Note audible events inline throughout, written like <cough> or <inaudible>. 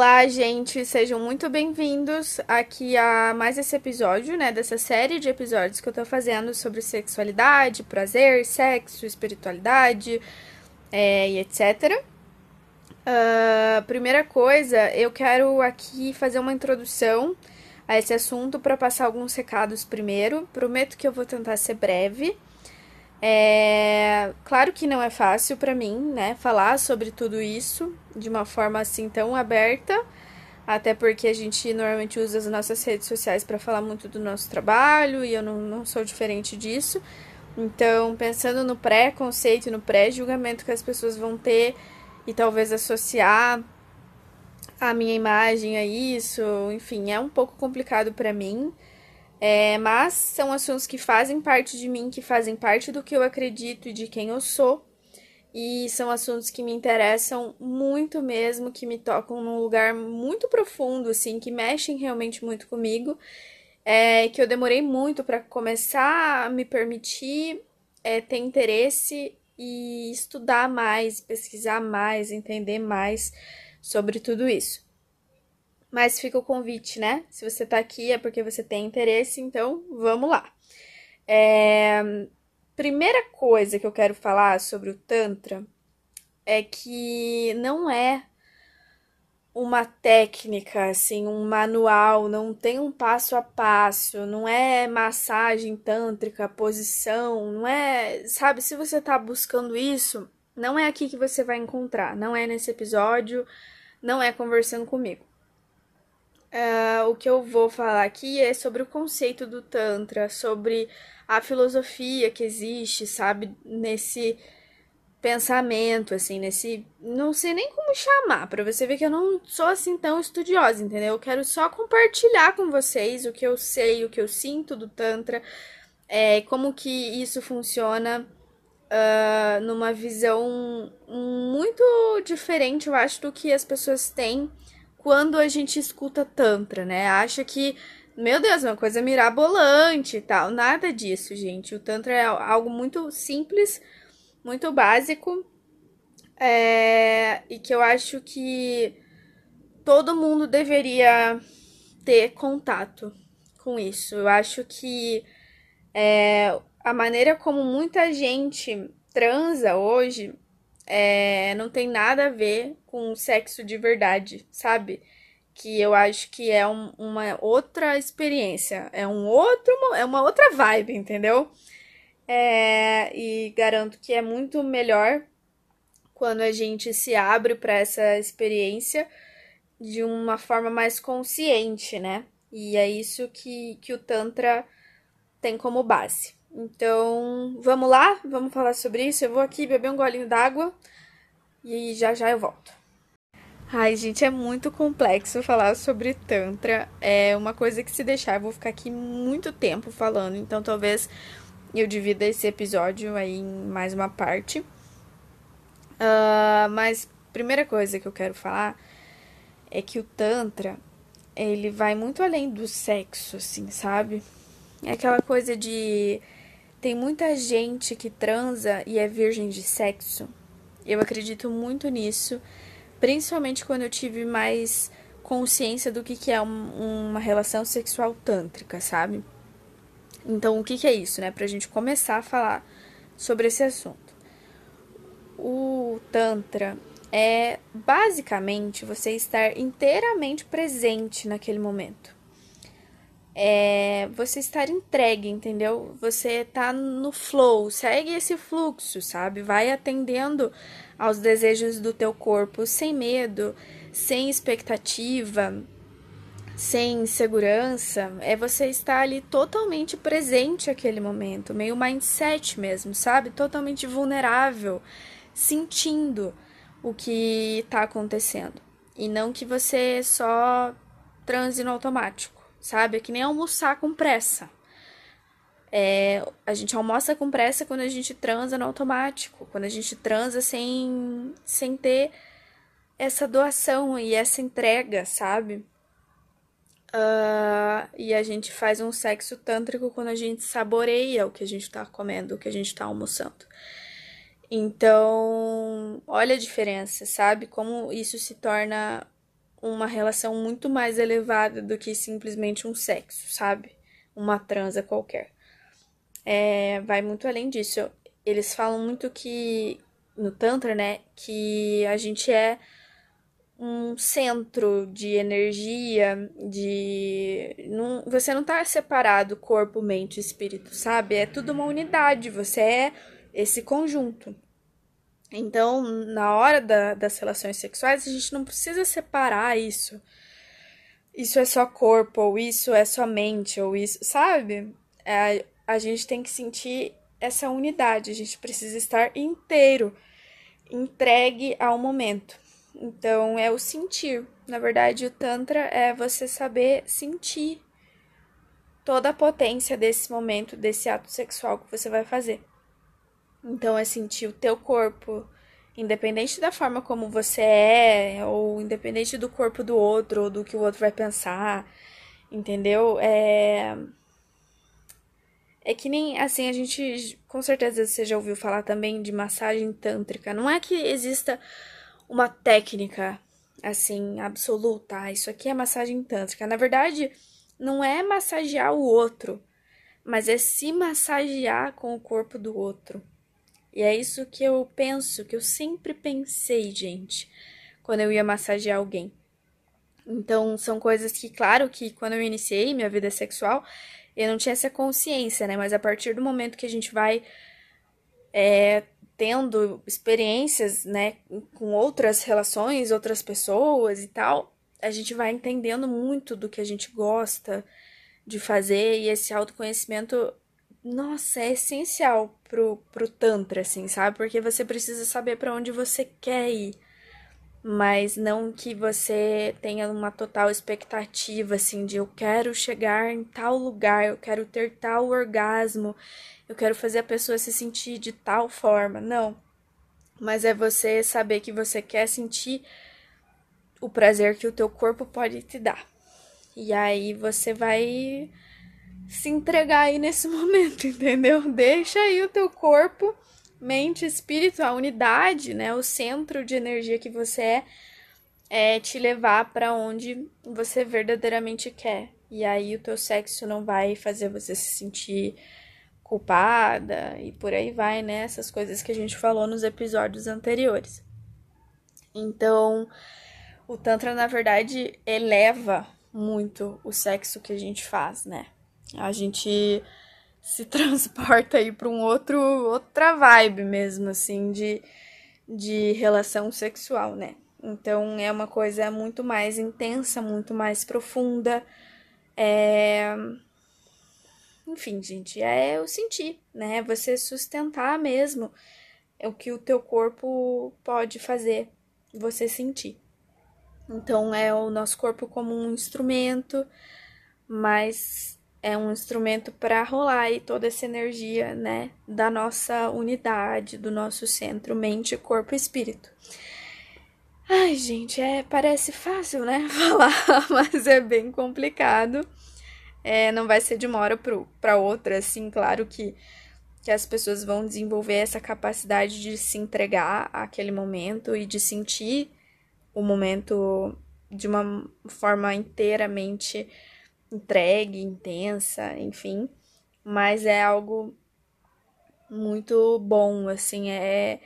Olá, gente, sejam muito bem-vindos aqui a mais esse episódio, né, dessa série de episódios que eu tô fazendo sobre sexualidade, prazer, sexo, espiritualidade é, e etc. Uh, primeira coisa, eu quero aqui fazer uma introdução a esse assunto para passar alguns recados primeiro. Prometo que eu vou tentar ser breve. É, claro que não é fácil para mim, né, falar sobre tudo isso de uma forma assim tão aberta, até porque a gente normalmente usa as nossas redes sociais para falar muito do nosso trabalho e eu não, não sou diferente disso. Então, pensando no pré-conceito, no pré-julgamento que as pessoas vão ter e talvez associar a minha imagem a isso, enfim, é um pouco complicado para mim. É, mas são assuntos que fazem parte de mim, que fazem parte do que eu acredito e de quem eu sou. E são assuntos que me interessam muito mesmo, que me tocam num lugar muito profundo, assim, que mexem realmente muito comigo. É, que eu demorei muito para começar a me permitir é, ter interesse e estudar mais, pesquisar mais, entender mais sobre tudo isso. Mas fica o convite, né? Se você tá aqui é porque você tem interesse, então vamos lá. É... Primeira coisa que eu quero falar sobre o Tantra é que não é uma técnica, assim, um manual, não tem um passo a passo, não é massagem tântrica, posição, não é. Sabe, se você tá buscando isso, não é aqui que você vai encontrar, não é nesse episódio, não é conversando comigo. Uh, o que eu vou falar aqui é sobre o conceito do Tantra, sobre a filosofia que existe, sabe, nesse pensamento, assim, nesse. Não sei nem como chamar, para você ver que eu não sou assim tão estudiosa, entendeu? Eu quero só compartilhar com vocês o que eu sei, o que eu sinto do Tantra, é, como que isso funciona. Uh, numa visão muito diferente, eu acho, do que as pessoas têm quando a gente escuta Tantra, né? Acha que, meu Deus, é uma coisa mirabolante e tal. Nada disso, gente. O Tantra é algo muito simples, muito básico, é... e que eu acho que todo mundo deveria ter contato com isso. Eu acho que é, a maneira como muita gente transa hoje é, não tem nada a ver com sexo de verdade, sabe? Que eu acho que é um, uma outra experiência, é um outro, é uma outra vibe, entendeu? É, e garanto que é muito melhor quando a gente se abre para essa experiência de uma forma mais consciente, né? E é isso que, que o Tantra tem como base. Então, vamos lá? Vamos falar sobre isso? Eu vou aqui beber um golinho d'água e já já eu volto. Ai, gente, é muito complexo falar sobre Tantra. É uma coisa que se deixar, eu vou ficar aqui muito tempo falando. Então, talvez eu divida esse episódio aí em mais uma parte. Uh, mas, primeira coisa que eu quero falar é que o Tantra, ele vai muito além do sexo, assim, sabe? É aquela coisa de tem muita gente que transa e é virgem de sexo. Eu acredito muito nisso, principalmente quando eu tive mais consciência do que, que é um, uma relação sexual tântrica, sabe? Então, o que, que é isso, né? Pra gente começar a falar sobre esse assunto. O Tantra é basicamente você estar inteiramente presente naquele momento é você estar entregue, entendeu? Você tá no flow, segue esse fluxo, sabe? Vai atendendo aos desejos do teu corpo sem medo, sem expectativa, sem segurança. É você estar ali totalmente presente aquele momento, meio mindset mesmo, sabe? Totalmente vulnerável, sentindo o que tá acontecendo. E não que você só transe no automático sabe? É que nem almoçar com pressa. É, a gente almoça com pressa quando a gente transa no automático, quando a gente transa sem, sem ter essa doação e essa entrega, sabe? Uh, e a gente faz um sexo tântrico quando a gente saboreia o que a gente tá comendo, o que a gente tá almoçando. Então, olha a diferença, sabe? Como isso se torna uma relação muito mais elevada do que simplesmente um sexo, sabe? Uma transa qualquer. É, vai muito além disso. Eles falam muito que, no Tantra, né, que a gente é um centro de energia, de. Não, você não tá separado corpo, mente e espírito, sabe? É tudo uma unidade, você é esse conjunto. Então, na hora da, das relações sexuais, a gente não precisa separar isso. Isso é só corpo, ou isso é só mente, ou isso, sabe? É, a gente tem que sentir essa unidade, a gente precisa estar inteiro, entregue ao momento. Então, é o sentir. Na verdade, o Tantra é você saber sentir toda a potência desse momento, desse ato sexual que você vai fazer. Então é sentir o teu corpo, independente da forma como você é, ou independente do corpo do outro, ou do que o outro vai pensar, entendeu? É. É que nem assim, a gente com certeza você já ouviu falar também de massagem tântrica. Não é que exista uma técnica assim absoluta, ah, isso aqui é massagem tântrica. Na verdade, não é massagear o outro, mas é se massagear com o corpo do outro. E é isso que eu penso, que eu sempre pensei, gente, quando eu ia massagear alguém. Então, são coisas que, claro, que quando eu iniciei minha vida sexual, eu não tinha essa consciência, né? Mas a partir do momento que a gente vai é, tendo experiências, né, com outras relações, outras pessoas e tal, a gente vai entendendo muito do que a gente gosta de fazer e esse autoconhecimento nossa, é essencial pro, pro Tantra, assim, sabe? Porque você precisa saber para onde você quer ir. Mas não que você tenha uma total expectativa, assim, de eu quero chegar em tal lugar, eu quero ter tal orgasmo, eu quero fazer a pessoa se sentir de tal forma. Não. Mas é você saber que você quer sentir o prazer que o teu corpo pode te dar. E aí você vai se entregar aí nesse <laughs> momento, entendeu? Deixa aí o teu corpo, mente, espírito, a unidade, né, o centro de energia que você é, é te levar para onde você verdadeiramente quer. E aí o teu sexo não vai fazer você se sentir culpada e por aí vai, né? Essas coisas que a gente falou nos episódios anteriores. Então, o Tantra, na verdade, eleva muito o sexo que a gente faz, né? A gente se <laughs> transporta aí para um outro outra vibe mesmo assim de de relação sexual, né? Então é uma coisa muito mais intensa, muito mais profunda. É... Enfim, gente, é o sentir, né? Você sustentar mesmo o que o teu corpo pode fazer, você sentir. Então é o nosso corpo como um instrumento, mas é um instrumento para rolar aí toda essa energia, né, da nossa unidade, do nosso centro, mente, corpo e espírito. Ai, gente, é, parece fácil, né, <laughs> falar, mas é bem complicado. É, não vai ser de uma hora para outra, assim, claro que, que as pessoas vão desenvolver essa capacidade de se entregar àquele momento e de sentir o momento de uma forma inteiramente entregue, intensa, enfim. Mas é algo muito bom, assim, é,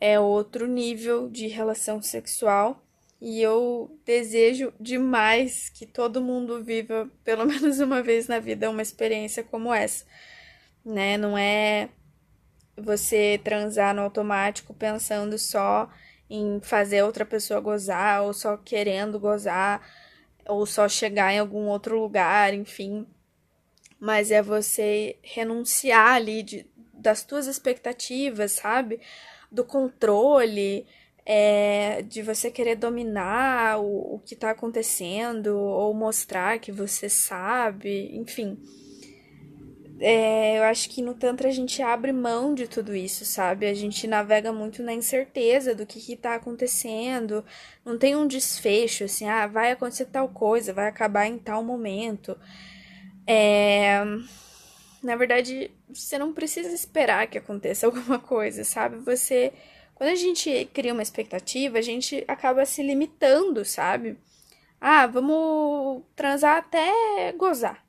é outro nível de relação sexual. E eu desejo demais que todo mundo viva, <laughs> pelo menos uma vez na vida, uma experiência como essa, né? Não é você transar no automático pensando só em fazer outra pessoa gozar ou só querendo gozar ou só chegar em algum outro lugar, enfim. Mas é você renunciar ali de, das tuas expectativas, sabe? Do controle, é, de você querer dominar o, o que está acontecendo ou mostrar que você sabe, enfim. É, eu acho que no Tantra a gente abre mão de tudo isso, sabe? A gente navega muito na incerteza do que, que tá acontecendo. Não tem um desfecho, assim, ah, vai acontecer tal coisa, vai acabar em tal momento. É... Na verdade, você não precisa esperar que aconteça <laughs> alguma coisa, sabe? Você. Quando a gente cria uma expectativa, a gente acaba se limitando, sabe? Ah, vamos transar até gozar.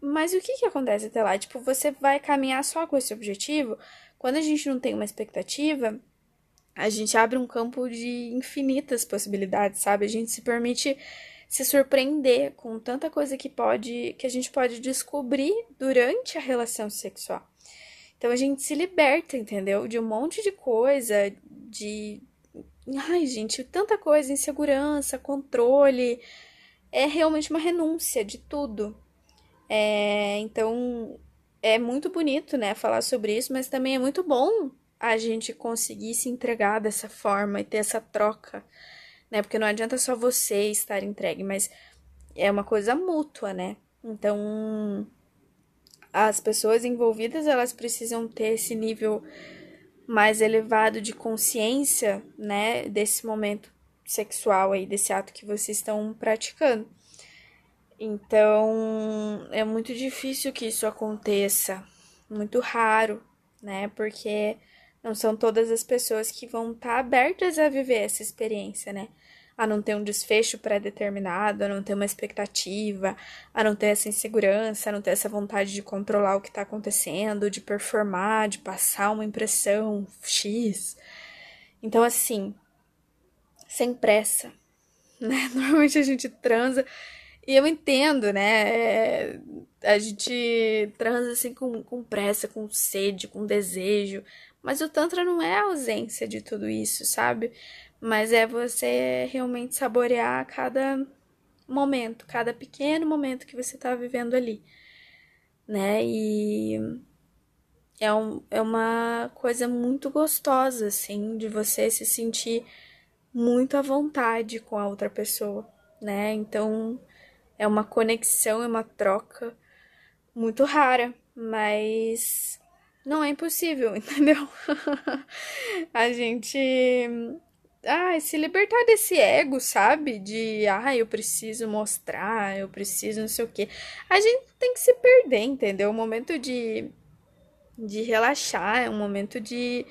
Mas o que que acontece até lá? Tipo, você vai caminhar só com esse objetivo? Quando a gente não tem uma expectativa, a gente abre um campo de infinitas possibilidades, sabe? A gente se permite se surpreender com tanta coisa que pode que a gente pode descobrir durante a relação sexual. Então a gente se liberta, entendeu? De um monte de coisa, de ai, gente, tanta coisa, insegurança, controle, é realmente uma renúncia de tudo. É, então, é muito bonito, né, falar sobre isso, mas também é muito bom a gente conseguir se entregar dessa forma e ter essa troca, né? Porque não adianta só você estar entregue, mas é uma coisa mútua, né? Então, as pessoas envolvidas, elas precisam ter esse nível mais elevado de consciência, né, desse momento sexual aí, desse ato que vocês estão praticando. Então, é muito difícil que isso aconteça, muito raro, né? Porque não são todas as pessoas que vão estar tá abertas a viver essa experiência, né? A não ter um desfecho pré-determinado, a não ter uma expectativa, a não ter essa insegurança, a não ter essa vontade de controlar o que está acontecendo, de performar, de passar uma impressão X. Então, assim, sem pressa, né? <laughs> Normalmente a gente transa e eu entendo, né? É, a gente transa assim com, com pressa, com sede, com desejo. Mas o Tantra não é a ausência de tudo isso, sabe? Mas é você realmente saborear cada momento, cada pequeno momento que você tá vivendo ali, né? E é, um, é uma coisa muito gostosa, assim, de você se sentir muito à vontade com a outra pessoa, né? Então é uma conexão, é uma troca muito rara, mas não é impossível, <laughs> entendeu? a gente ah, se libertar desse ego, sabe? De, ah, eu preciso mostrar, eu preciso não sei o quê. A gente tem que se perder, entendeu? O momento de, de relaxar, é um momento de,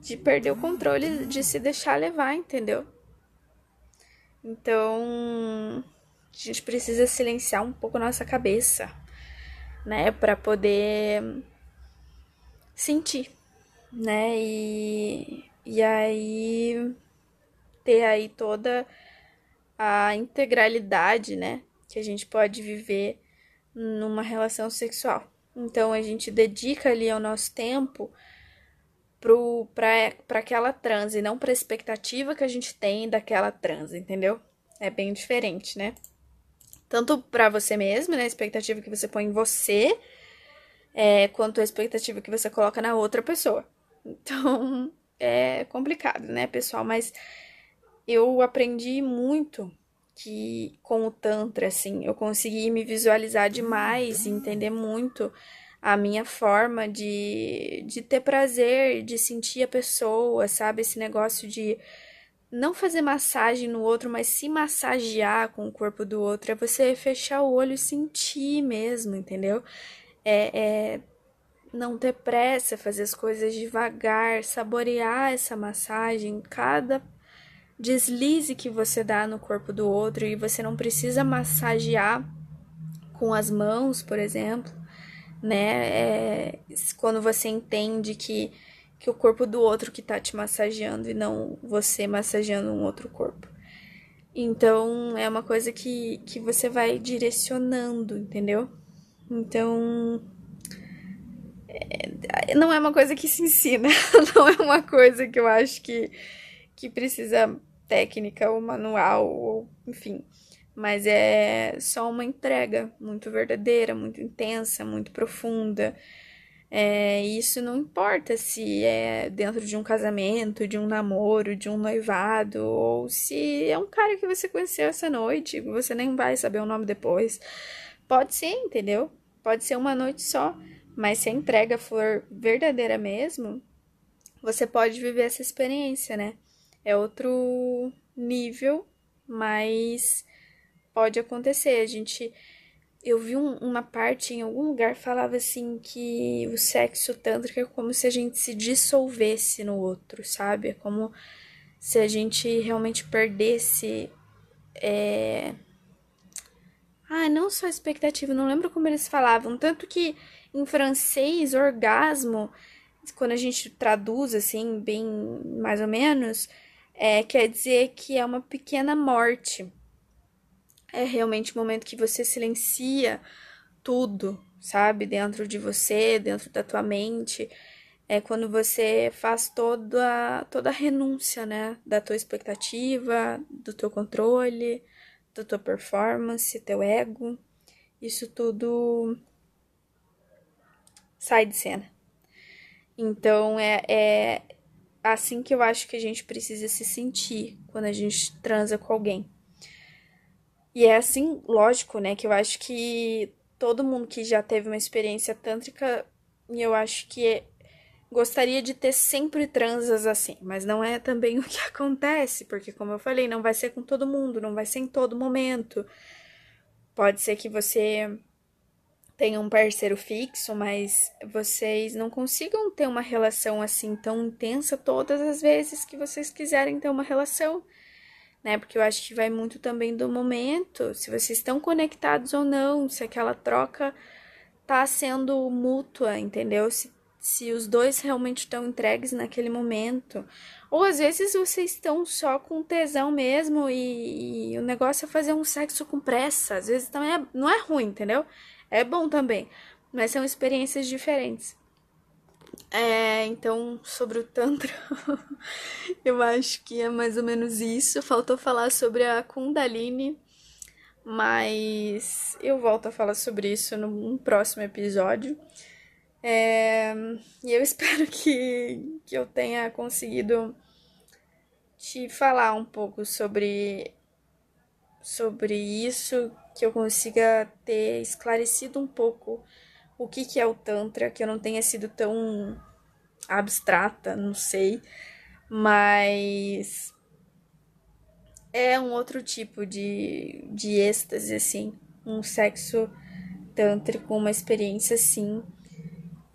de perder o controle, de se deixar levar, entendeu? Então, a gente precisa silenciar um pouco nossa cabeça, né, para poder sentir, né? E, e aí ter aí toda a integralidade, né, que a gente pode viver numa relação sexual. Então a gente dedica ali o nosso tempo para aquela transe, não para a expectativa que a gente tem daquela transe, entendeu? É bem diferente, né? Tanto para você mesmo, né? A expectativa que você põe em você, é, quanto a expectativa que você coloca na outra pessoa. Então, <laughs> é complicado, né, pessoal? Mas eu aprendi muito que com o Tantra, assim, eu consegui me visualizar demais, entender muito a minha forma de, de ter prazer, de sentir a pessoa, sabe? Esse negócio de não fazer massagem no outro, mas se massagear com o corpo do outro, é você fechar o olho e sentir mesmo, entendeu? É, é não ter pressa, fazer as coisas devagar, saborear essa massagem, cada deslize que você dá no corpo do outro e você não precisa massagear com as mãos, por exemplo, né? É, quando você entende que que o corpo do outro que tá te massageando e não você massageando um outro corpo. Então, é uma coisa que, que você vai direcionando, entendeu? Então, é, não é uma coisa que se ensina, <laughs> não é uma coisa que eu acho que, que precisa técnica ou manual, ou enfim. Mas é só uma entrega muito verdadeira, muito intensa, muito profunda é, isso não importa se é dentro de um casamento, de um namoro, de um noivado, ou se é um cara que você conheceu essa noite, você nem vai saber o nome depois. Pode ser, entendeu? pode ser uma noite só, mas se a entrega for verdadeira mesmo, você pode viver essa experiência, né? É outro nível, mas pode acontecer. A gente. Eu vi um, uma parte em algum lugar falava assim que o sexo tântrico é como se a gente se dissolvesse no outro, sabe? É como se a gente realmente perdesse. É... Ah, não só expectativa, não lembro como eles falavam. Tanto que em francês, orgasmo, quando a gente traduz assim, bem mais ou menos, é, quer dizer que é uma pequena morte. É realmente o momento que você silencia tudo, sabe? Dentro de você, dentro da tua mente é quando você faz toda, toda a renúncia, né? Da tua expectativa, do teu controle, da tua performance, teu ego. Isso tudo sai de cena. Então é, é assim que eu acho que a gente precisa se sentir quando a gente transa com alguém. E é assim, lógico, né? Que eu acho que todo mundo que já teve uma experiência tântrica, eu acho que é Gostaria de ter sempre transas assim, mas não é também <laughs> o que acontece, porque, como eu falei, não vai ser com todo mundo, não vai ser em todo momento. Pode ser que você tenha um parceiro fixo, mas vocês não consigam ter uma relação assim tão intensa todas as vezes que vocês quiserem ter uma relação, né? Porque eu acho que vai muito também do momento, se vocês estão conectados ou não, se aquela troca tá sendo mútua, entendeu? Se se os dois realmente estão entregues naquele momento. Ou às vezes vocês estão só com tesão mesmo e, e, o negócio é fazer um sexo com pressa. Às vezes também é, não é ruim, entendeu? É bom também, mas são experiências diferentes. É, então, sobre o Tantra, <laughs> eu acho que é mais ou menos isso. Faltou falar sobre a Kundalini, mas eu volto a falar sobre isso num próximo episódio. É, e eu <laughs> espero que, que eu tenha conseguido te falar um pouco sobre, sobre isso, que eu consiga ter esclarecido um pouco o que, que é o Tantra, que eu não tenha sido tão abstrata, não sei, mas é um outro tipo de, de êxtase, assim, um sexo tântrico, uma experiência assim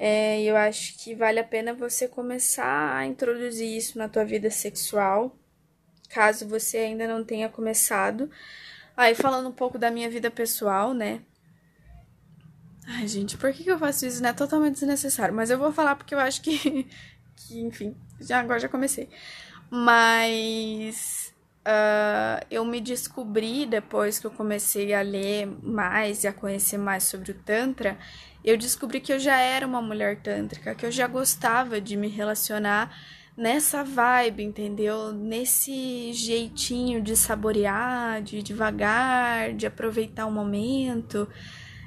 é, eu acho que vale a pena você começar a introduzir isso na tua vida sexual, caso você ainda não tenha começado. Aí, falando um pouco da minha vida pessoal, né? Ai, gente, por que, eu faço isso? Não é totalmente desnecessário, mas eu vou falar porque eu acho que, <laughs> que enfim, já agora já comecei. Mas uh, eu me descobri depois que eu comecei a ler mais e a conhecer mais sobre o Tantra eu descobri que eu já era uma mulher tântrica, que eu já gostava de me relacionar nessa vibe, entendeu? Nesse jeitinho de saborear, de devagar, de aproveitar o momento,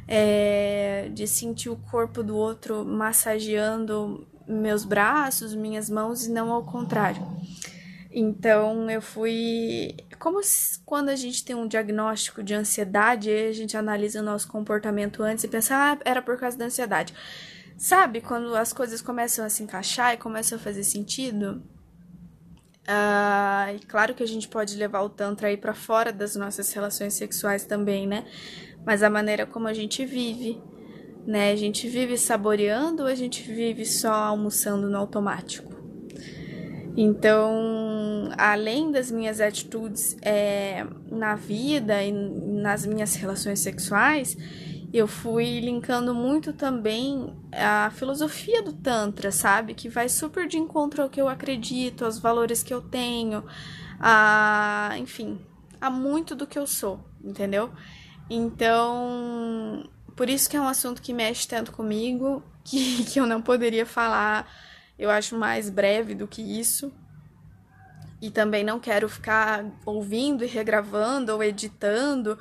é, de sentir o corpo do outro massageando meus braços, minhas mãos e não ao contrário. Então eu fui. Como quando a gente tem um diagnóstico de ansiedade, a gente analisa o nosso comportamento antes e pensa, ah, era por causa da ansiedade. Sabe quando as coisas começam a se encaixar e começam a fazer sentido? Ah, e claro que a gente pode levar o Tantra aí para fora das nossas relações sexuais também, né? Mas a maneira como a gente vive, né? A gente vive saboreando ou a gente vive só almoçando no automático? Então, além das minhas atitudes é, na vida e nas minhas relações sexuais, eu fui linkando muito também a filosofia do Tantra, sabe? Que vai super de encontro ao que eu acredito, aos valores que eu tenho, a, enfim, a muito do que eu sou, entendeu? Então, por isso que é um assunto que mexe tanto comigo, <laughs> que, que eu não poderia falar eu acho mais breve do que isso. E também não quero ficar ouvindo e regravando ou editando,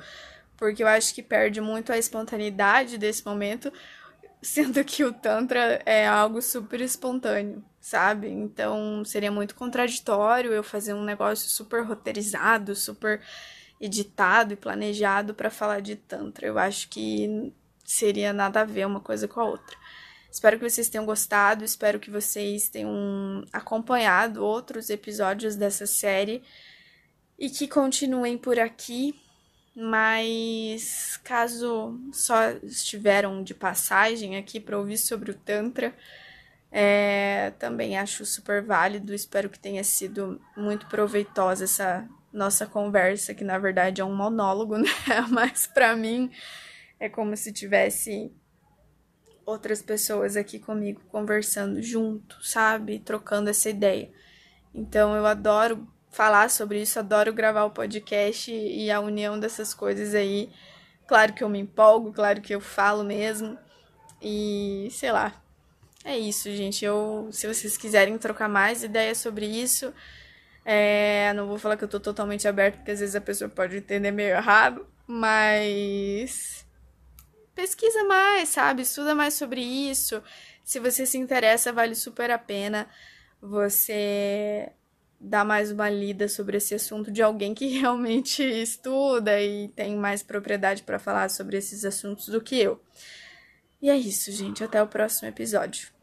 porque eu acho que perde muito a espontaneidade desse momento, <laughs> sendo que o Tantra é algo super espontâneo, sabe? Então seria muito contraditório eu fazer um negócio super roteirizado, super editado e planejado para falar de Tantra. Eu acho que seria nada a ver uma coisa com a outra. Espero que vocês tenham gostado, espero que vocês tenham acompanhado outros episódios dessa série e que continuem por aqui. Mas caso só estiveram de passagem aqui para ouvir sobre o Tantra, é, também acho super válido. Espero que tenha sido muito proveitosa essa nossa conversa, que na verdade é um monólogo, <laughs> né? Mas para mim é como se tivesse outras pessoas aqui comigo conversando junto, sabe? Trocando essa ideia. Então eu adoro falar sobre isso, adoro gravar o podcast e a união dessas coisas aí. Claro que eu me empolgo, claro que eu falo mesmo. E sei lá. É isso, gente. Eu, se vocês quiserem trocar mais ideias sobre isso, é, não vou falar que eu tô totalmente aberto, porque às vezes a pessoa pode entender meio errado, mas pesquisa mais, sabe? Estuda mais sobre isso. Se você se interessa, vale super a pena você dar mais uma lida sobre esse assunto de alguém que <laughs> realmente estuda e tem mais propriedade para falar sobre esses assuntos do que eu. E é isso, gente. Até o próximo episódio.